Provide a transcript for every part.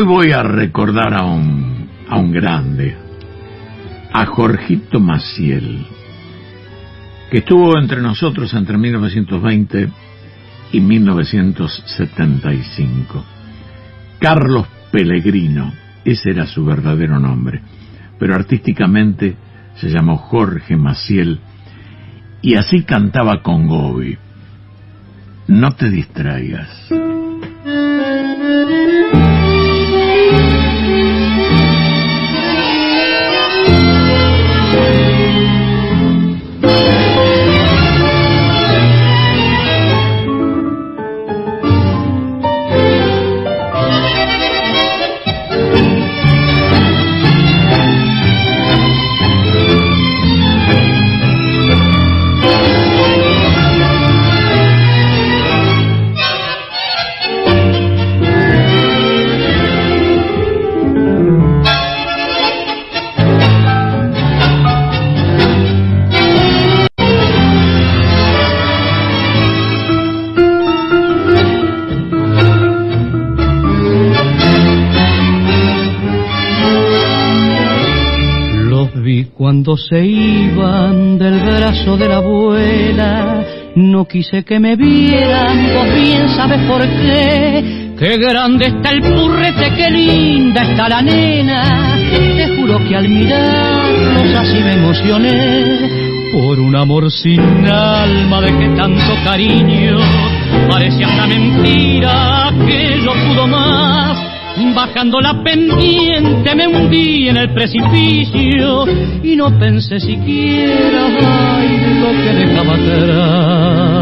Hoy voy a recordar a un, a un grande, a Jorgito Maciel, que estuvo entre nosotros entre 1920 y 1975. Carlos Pellegrino, ese era su verdadero nombre, pero artísticamente se llamó Jorge Maciel y así cantaba con Gobi. No te distraigas. De la abuela, no quise que me vieran, vos bien sabes por qué. Qué grande está el purrete, qué linda está la nena. Te juro que al mirarlos así me emocioné. Por un amor sin alma de que tanto cariño parece hasta mentira que yo pudo más Bajando la pendiente me hundí en el precipicio y no pensé siquiera ay, lo que dejaba atrás.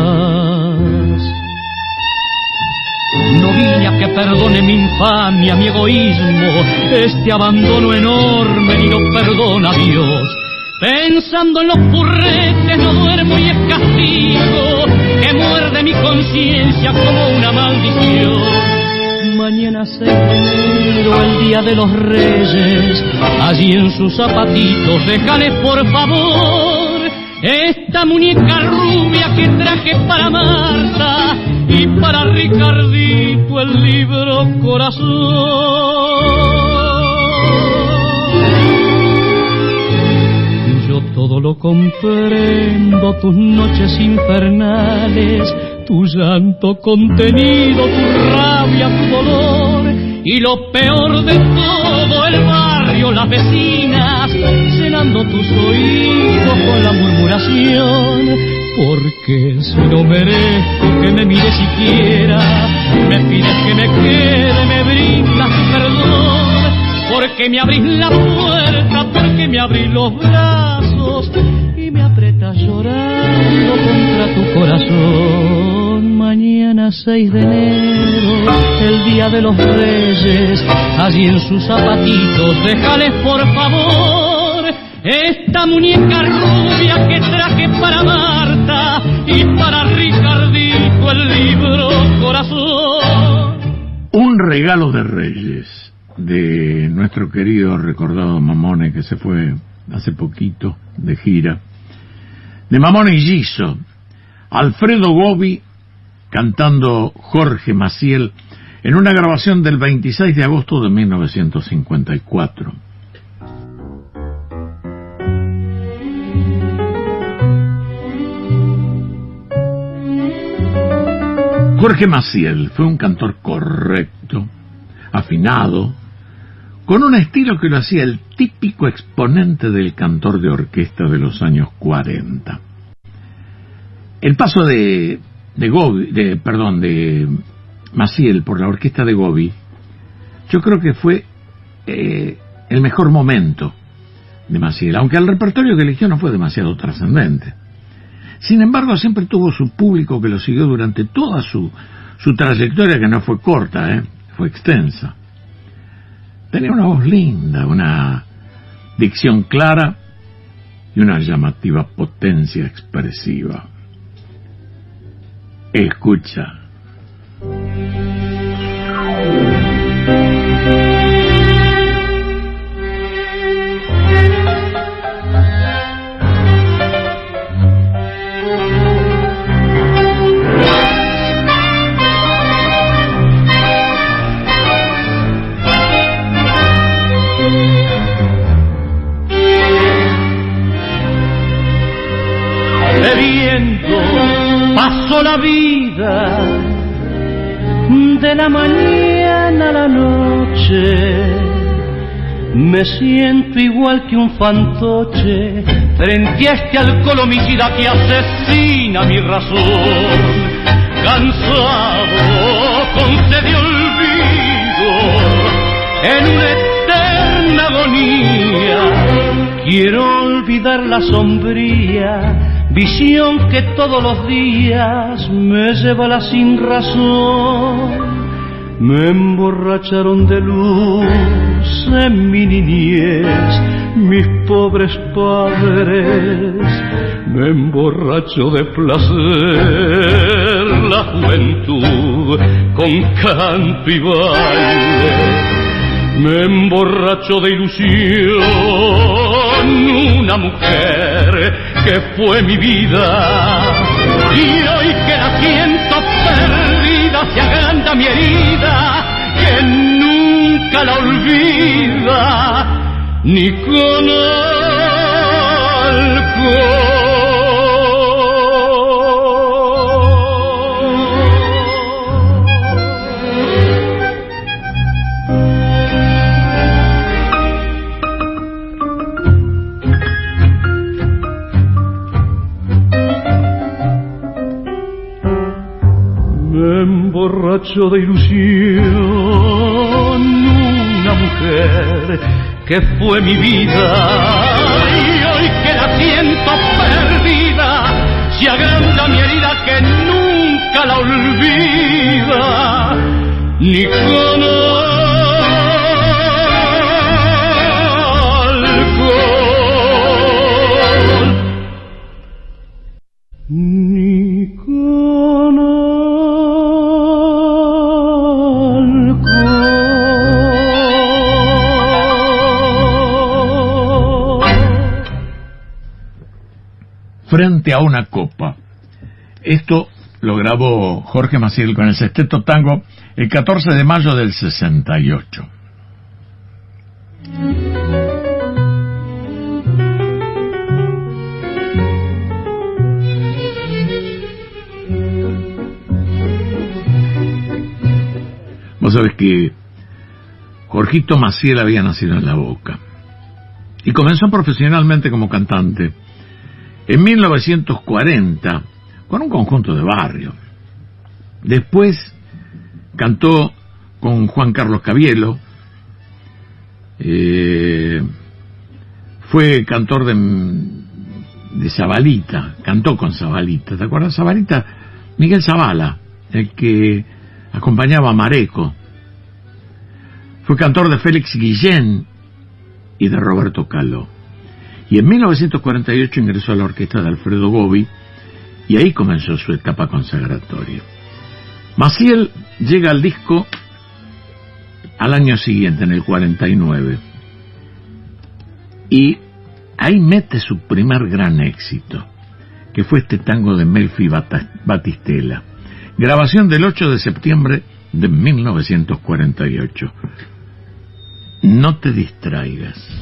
No vine a que perdone mi infamia, mi egoísmo, este abandono enorme y no perdona a Dios. Pensando en los purretes no duermo y es castigo que muerde mi conciencia como una maldición mañana se enero, el día de los reyes, allí en sus zapatitos, déjale por favor esta muñeca rubia que traje para Marta y para Ricardito el libro corazón. Yo todo lo comprendo, tus noches infernales tu llanto contenido, tu y lo peor de todo el barrio, las vecinas, llenando tus oídos con la murmuración. Porque si no merezco que me mires siquiera, me pides que me quede, me brindas perdón. Porque me abrís la puerta, porque me abrís los brazos y me apretas llorando contra tu corazón. Mañana 6 de enero, el día de los reyes, allí en sus zapatitos, déjales por favor esta muñeca rubia que traje para Marta y para Ricardito el libro corazón. Un regalo de reyes de nuestro querido recordado Mamone que se fue hace poquito de gira. De Mamón y Giso, Alfredo Gobi cantando Jorge Maciel en una grabación del 26 de agosto de 1954. Jorge Maciel fue un cantor correcto, afinado, con un estilo que lo hacía el típico exponente del cantor de orquesta de los años 40. El paso de, de Gobi, de, perdón, de Maciel por la orquesta de Gobi, yo creo que fue eh, el mejor momento de Maciel, aunque el repertorio que eligió no fue demasiado trascendente. Sin embargo, siempre tuvo su público que lo siguió durante toda su, su trayectoria, que no fue corta, ¿eh? fue extensa. Tenía una voz linda, una dicción clara y una llamativa potencia expresiva. Escucha. La vida de la mañana a la noche. Me siento igual que un fantoche frente a este alcohol homicida que asesina mi razón. Cansado, con sed olvido, en una eterna agonía, quiero olvidar la sombría visión que todos los días me lleva la sin razón. Me emborracharon de luz en mi niñez mis pobres padres. Me emborracho de placer la juventud con canto y baile. Me emborracho de ilusión una mujer que fue mi vida. Y hoy que la siento perdida se agranda mi herida que nunca la olvida ni con alcohol. De ilusión, una mujer que fue mi vida y hoy que la siento perdida, se agranda mi herida que nunca la olvida, ni con frente a una copa. Esto lo grabó Jorge Maciel con el Sexteto Tango el 14 de mayo del 68. Vos sabés que Jorgito Maciel había nacido en La Boca y comenzó profesionalmente como cantante en 1940 con un conjunto de barrio. Después cantó con Juan Carlos Cabielo, eh, fue cantor de, de Zabalita, cantó con Zabalita, ¿te acuerdas Zabalita? Miguel Zavala, el que acompañaba a Mareco. Fue cantor de Félix Guillén y de Roberto Caló. Y en 1948 ingresó a la orquesta de Alfredo Gobi y ahí comenzó su etapa consagratoria. Maciel llega al disco al año siguiente, en el 49, y ahí mete su primer gran éxito, que fue este tango de Melfi Batistela, grabación del 8 de septiembre de 1948. No te distraigas.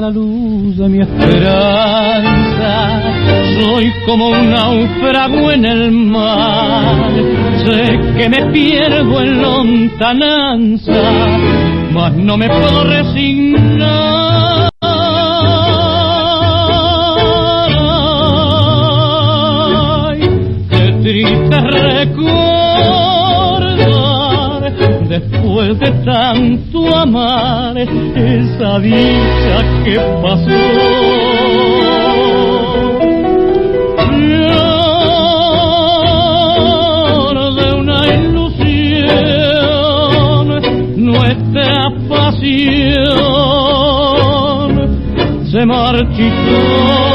La luz de mi esperanza, soy como un náufrago en el mar. Sé que me pierdo en lontananza mas no me puedo resignar. Amar esa dicha que pasó. de una ilusión, nuestra pasión se marchitó.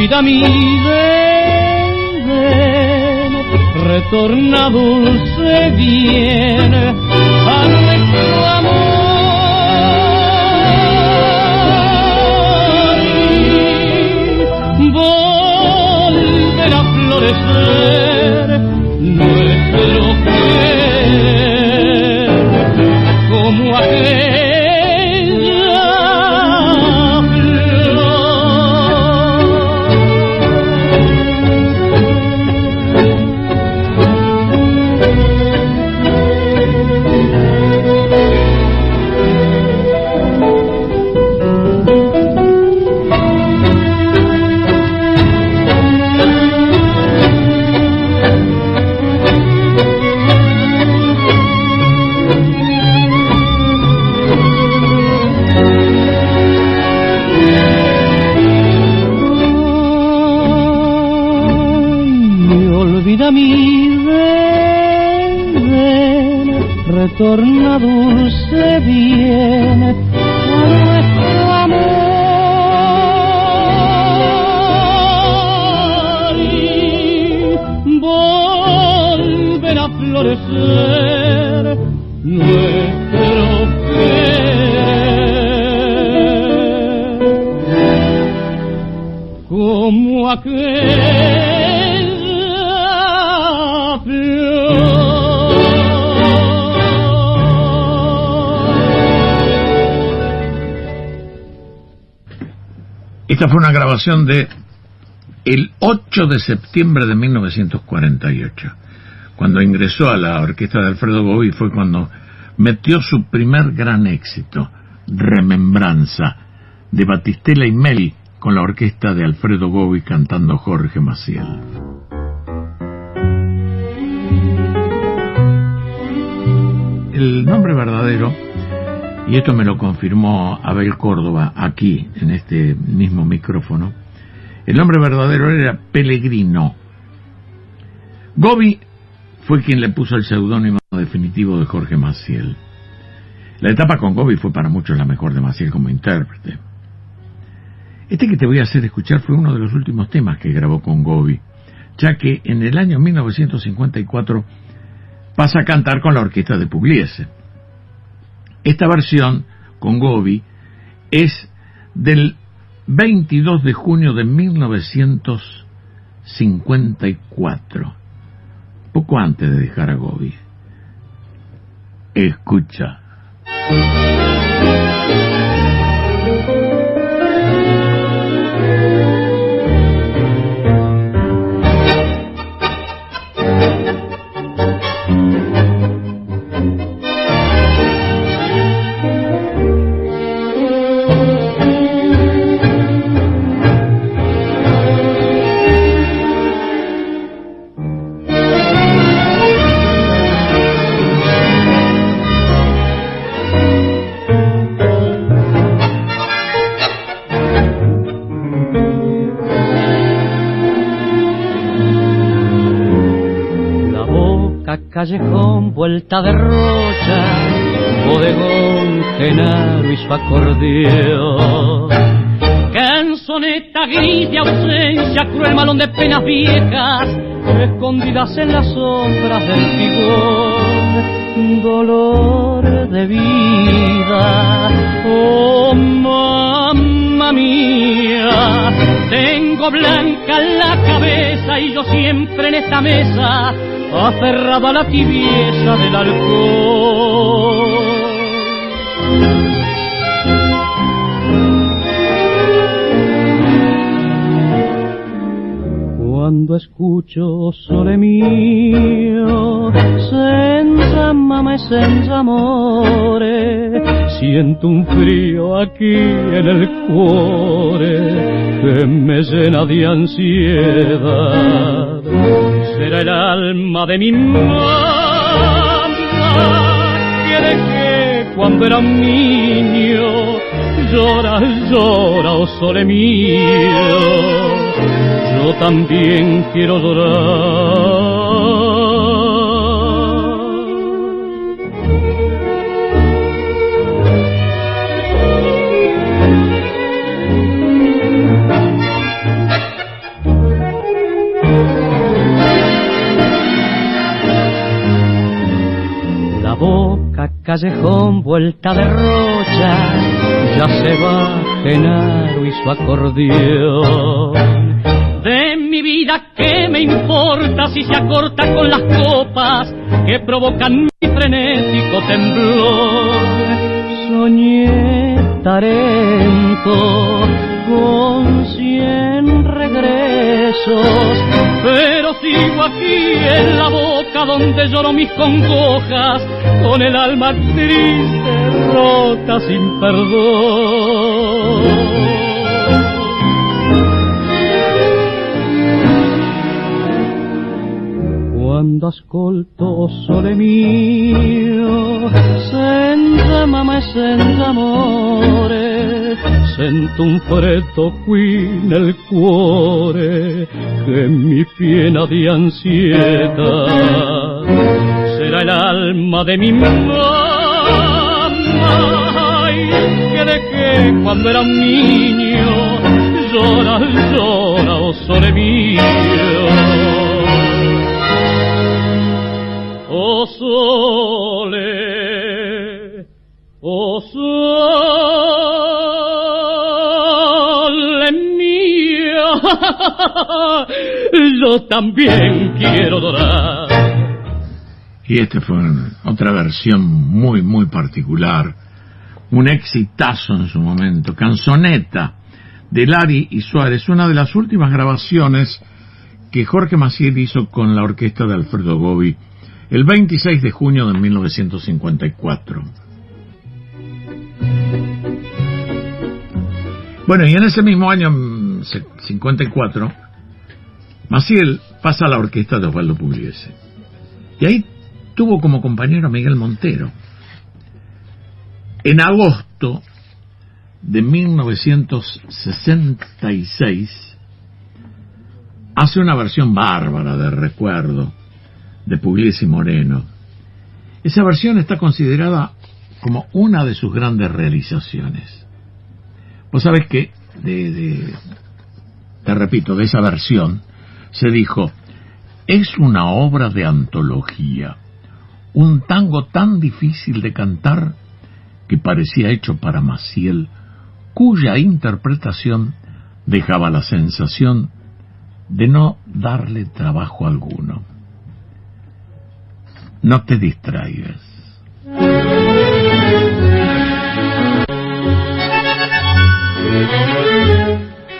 vida mi retorna dulce bien a nuestro amor. Y volver a florecer Esta fue una grabación de el 8 de septiembre de 1948. Cuando ingresó a la orquesta de Alfredo Bobby fue cuando metió su primer gran éxito, Remembranza, de Batistela y Mel, con la orquesta de Alfredo Bobby cantando Jorge Maciel. El nombre verdadero y esto me lo confirmó Abel Córdoba aquí, en este mismo micrófono, el nombre verdadero era Pellegrino. Gobi fue quien le puso el seudónimo definitivo de Jorge Maciel. La etapa con Gobi fue para muchos la mejor de Maciel como intérprete. Este que te voy a hacer escuchar fue uno de los últimos temas que grabó con Gobi, ya que en el año 1954 pasa a cantar con la orquesta de Pugliese. Esta versión con Gobi es del 22 de junio de 1954, poco antes de dejar a Gobi. Escucha. Callejón, vuelta de rocha, bodegón, genaro y su acordeón. Canzoneta gris de ausencia, cruel malón de penas viejas, escondidas en las sombras del figón, dolor de vida, oh mamá mía, tengo blanca la cabeza y yo siempre en esta mesa aferrada a la tibieza del alcohol. Cuando escucho sole mío, senza mamá senza amore, siento un frío aquí en el cuore que me llena de ansiedad. Será el alma de mi mamá que cuando era niño. Llora, llora, oh sole mío. Yo también quiero llorar. Callejón vuelta de rocha, ya se va Genaro y su acordeón. De mi vida, ¿qué me importa si se acorta con las copas que provocan mi frenético temblor? Soñé Tarento con regresos, pero sigo aquí en la boca donde lloro mis congojas, con el alma triste, rota sin perdón. Quando ascolto sole mio, senza mamma e senza amore, sento un freddo qui nel cuore che mi piena di ansietà. Será el alma de mi mamá que dejé cuando era un niño, llora, llora, oh sole mío. yo también quiero adorar. Y esta fue otra versión muy, muy particular, un exitazo en su momento, canzoneta de Lari y Suárez, una de las últimas grabaciones que Jorge Maciel hizo con la orquesta de Alfredo Gobi el 26 de junio de 1954. Bueno, y en ese mismo año 54, mm, Maciel pasa a la orquesta de Osvaldo Pugliese. Y ahí tuvo como compañero a Miguel Montero. En agosto de 1966 hace una versión bárbara de recuerdo de Pugliese y Moreno. Esa versión está considerada como una de sus grandes realizaciones. Vos sabés que, de, te repito, de esa versión se dijo, es una obra de antología, un tango tan difícil de cantar que parecía hecho para Maciel, cuya interpretación dejaba la sensación de no darle trabajo alguno. No te distraigas.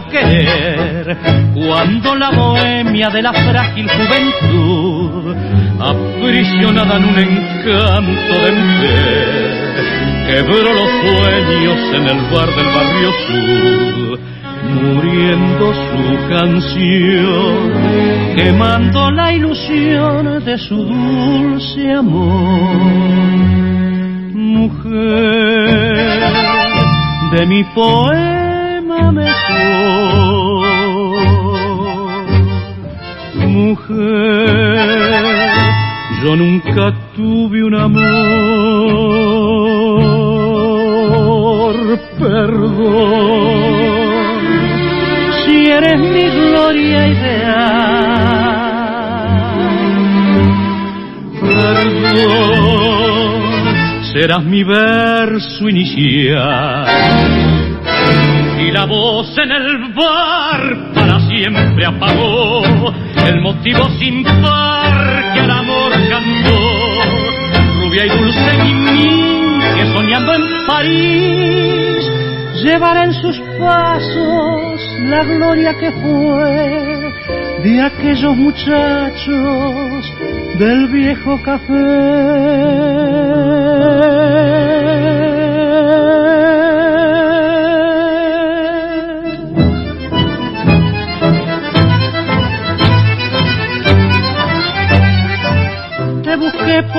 querer, cuando la bohemia de la frágil juventud, aprisionada en un encanto de mujer, quebró los sueños en el bar del barrio sur, muriendo su canción, quemando la ilusión de su dulce amor. Mujer de mi poema mejor. Mujer, yo nunca tuve un amor, perdón, si eres mi gloria ideal. Perdón serás mi verso inicial la voz en el bar para siempre apagó el motivo sin par que al amor cantó. Rubia y dulce niña que soñando en París llevará en sus pasos la gloria que fue de aquellos muchachos del viejo café.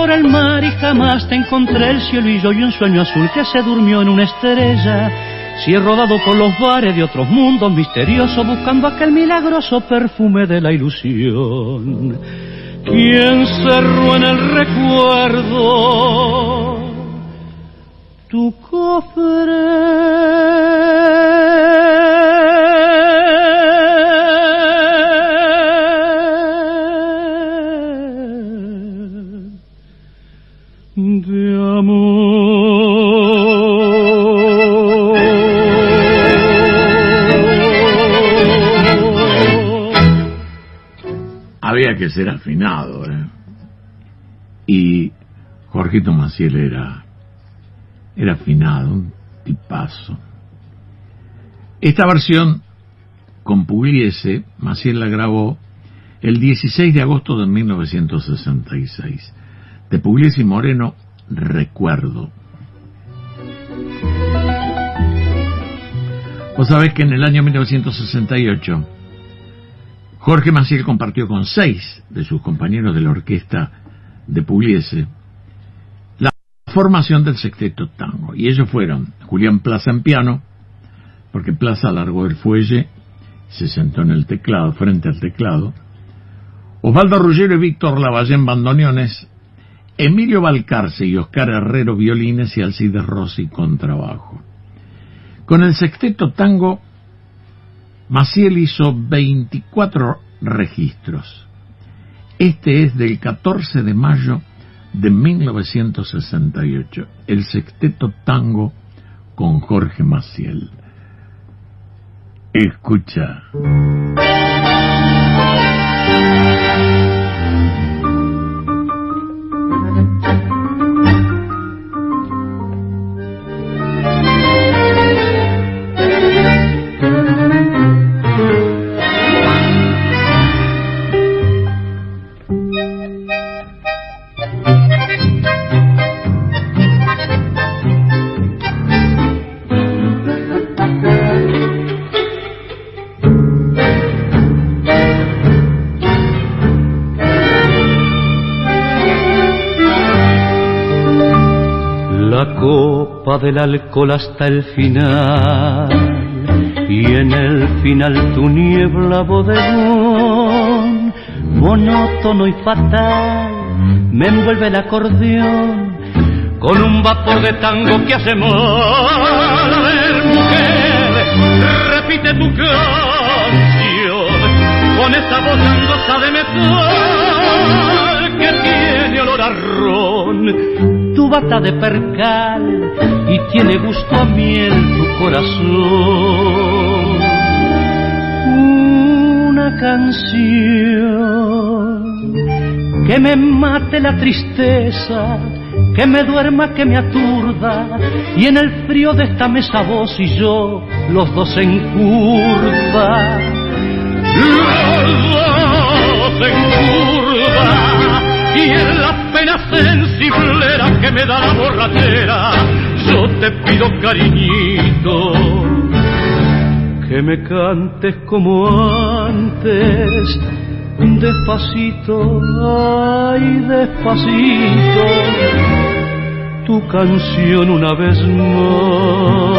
Por el mar y jamás te encontré el cielo y yo y un sueño azul que se durmió en una estrella. Si he rodado por los bares de otros mundos misteriosos buscando aquel milagroso perfume de la ilusión. ¿Quién cerró en el recuerdo tu cofre? Que ser afinado, ¿eh? Y Jorgito Maciel era, era afinado, un tipazo. Esta versión con Pugliese, Maciel la grabó el 16 de agosto de 1966. De Pugliese y Moreno, Recuerdo. Vos sabés que en el año 1968 Jorge Maciel compartió con seis de sus compañeros de la orquesta de Pugliese la formación del sexteto tango. Y ellos fueron Julián Plaza en piano, porque Plaza alargó el fuelle, se sentó en el teclado, frente al teclado, Osvaldo Ruggiero y Víctor Lavalle en bandoneones, Emilio Balcarce y Oscar Herrero violines y Alcides Rossi contrabajo. Con el sexteto tango, Maciel hizo 24 registros. Este es del 14 de mayo de 1968, el sexteto tango con Jorge Maciel. Escucha. Del alcohol hasta el final. Y en el final tu niebla bodegón monótono y fatal me envuelve el acordeón con un vapor de tango que hace ver mujer repite tu canción con esa voz angosta de metal tu bata de percal y tiene gusto a miel tu corazón. Una canción que me mate la tristeza, que me duerma, que me aturda, y en el frío de esta mesa vos y yo, los dos en curva. Los dos en curva, y en la pena sensiblera que me da la borrachera, yo te pido cariñito que me cantes como antes, despacito, ay despacito, tu canción una vez más.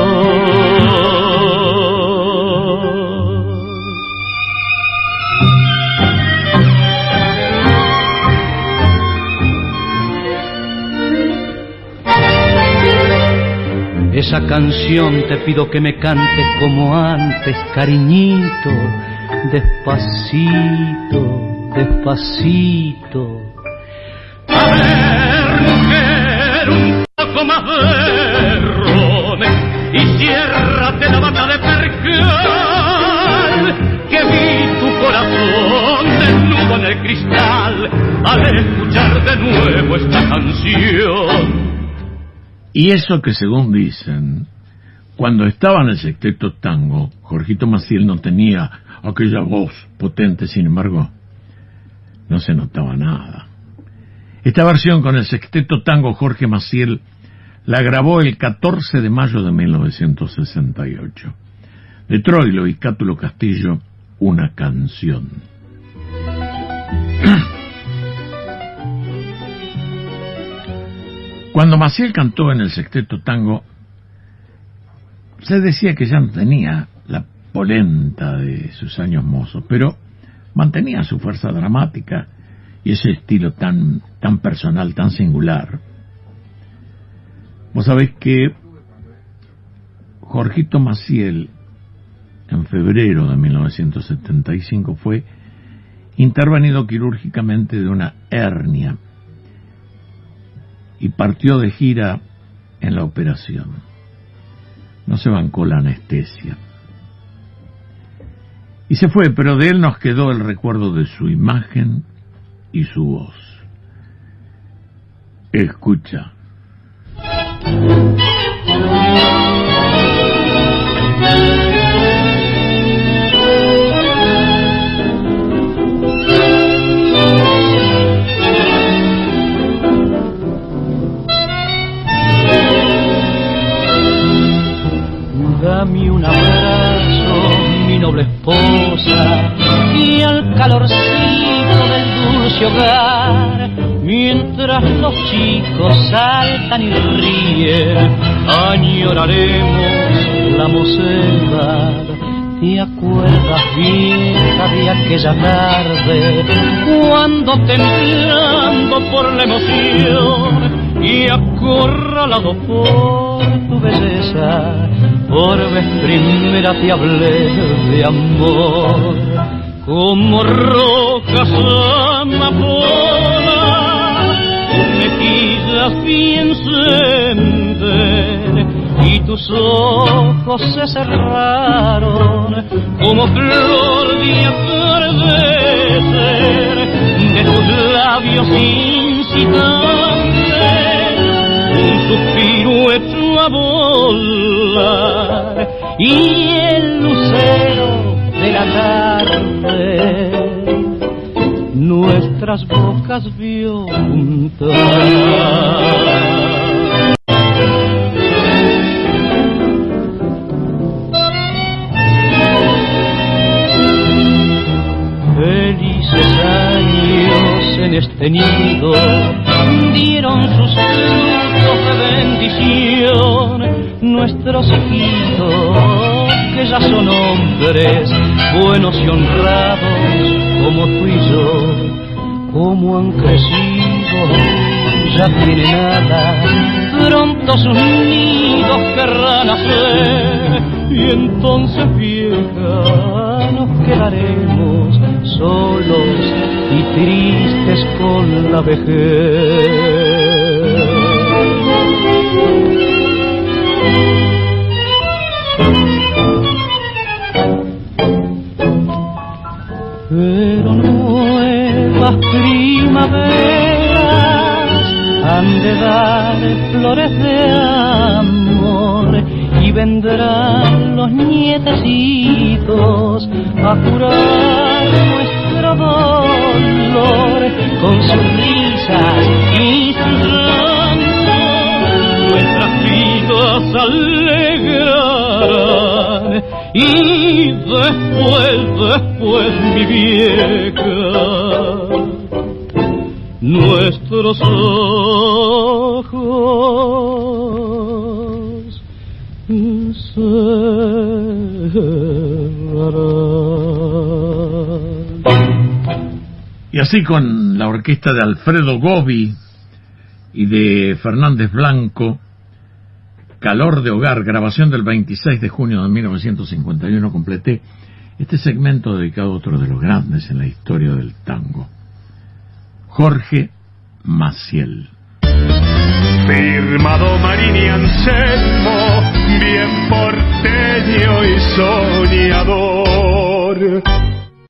Esa canción te pido que me cantes como antes, cariñito, despacito, despacito. A ver, mujer, un poco más de rones y ciérrate la bata de percal, que vi tu corazón desnudo en el cristal al escuchar de nuevo esta canción. Y eso que según dicen, cuando estaba en el sexteto tango, Jorgito Maciel no tenía aquella voz potente, sin embargo, no se notaba nada. Esta versión con el sexteto tango Jorge Maciel la grabó el 14 de mayo de 1968. De Troilo y Cátulo Castillo, una canción. Cuando Maciel cantó en el sexteto tango, se decía que ya no tenía la polenta de sus años mozos, pero mantenía su fuerza dramática y ese estilo tan, tan personal, tan singular. Vos sabés que Jorgito Maciel, en febrero de 1975, fue intervenido quirúrgicamente de una hernia y partió de gira en la operación. No se bancó la anestesia. Y se fue, pero de él nos quedó el recuerdo de su imagen y su voz. Escucha. Y al calorcito del dulce hogar, mientras los chicos saltan y ríen, añoraremos la mocedad. ¿Te acuerdas vieja de aquella tarde, cuando temblando por la emoción y acorralado por tu primera te hablé de amor, como rocas amapolas, tus mejillas piensen y tus ojos se cerraron como flor de atardecer de tus labios incitantes, un suspiro hecho a volar y la tarde nuestras bocas vio en este nido dieron sus frutos de bendición nuestros hijitos son hombres buenos y honrados como tú y yo como han crecido ya tienen alas pronto sus nidos querrán hacer y entonces vieja nos quedaremos solos y tristes con la vejez. Nuevas primaveras han de dar flores de amor y vendrán los nietecitos a curar nuestro dolor con sus risas y sus llantos. Nuestras vidas alegrarán y después, después mi vieja Y así con la orquesta de Alfredo Gobi y de Fernández Blanco, Calor de Hogar, grabación del 26 de junio de 1951, completé este segmento dedicado a otro de los grandes en la historia del tango, Jorge Maciel. Firmado Marini Anselmo, bien porteño y soñador.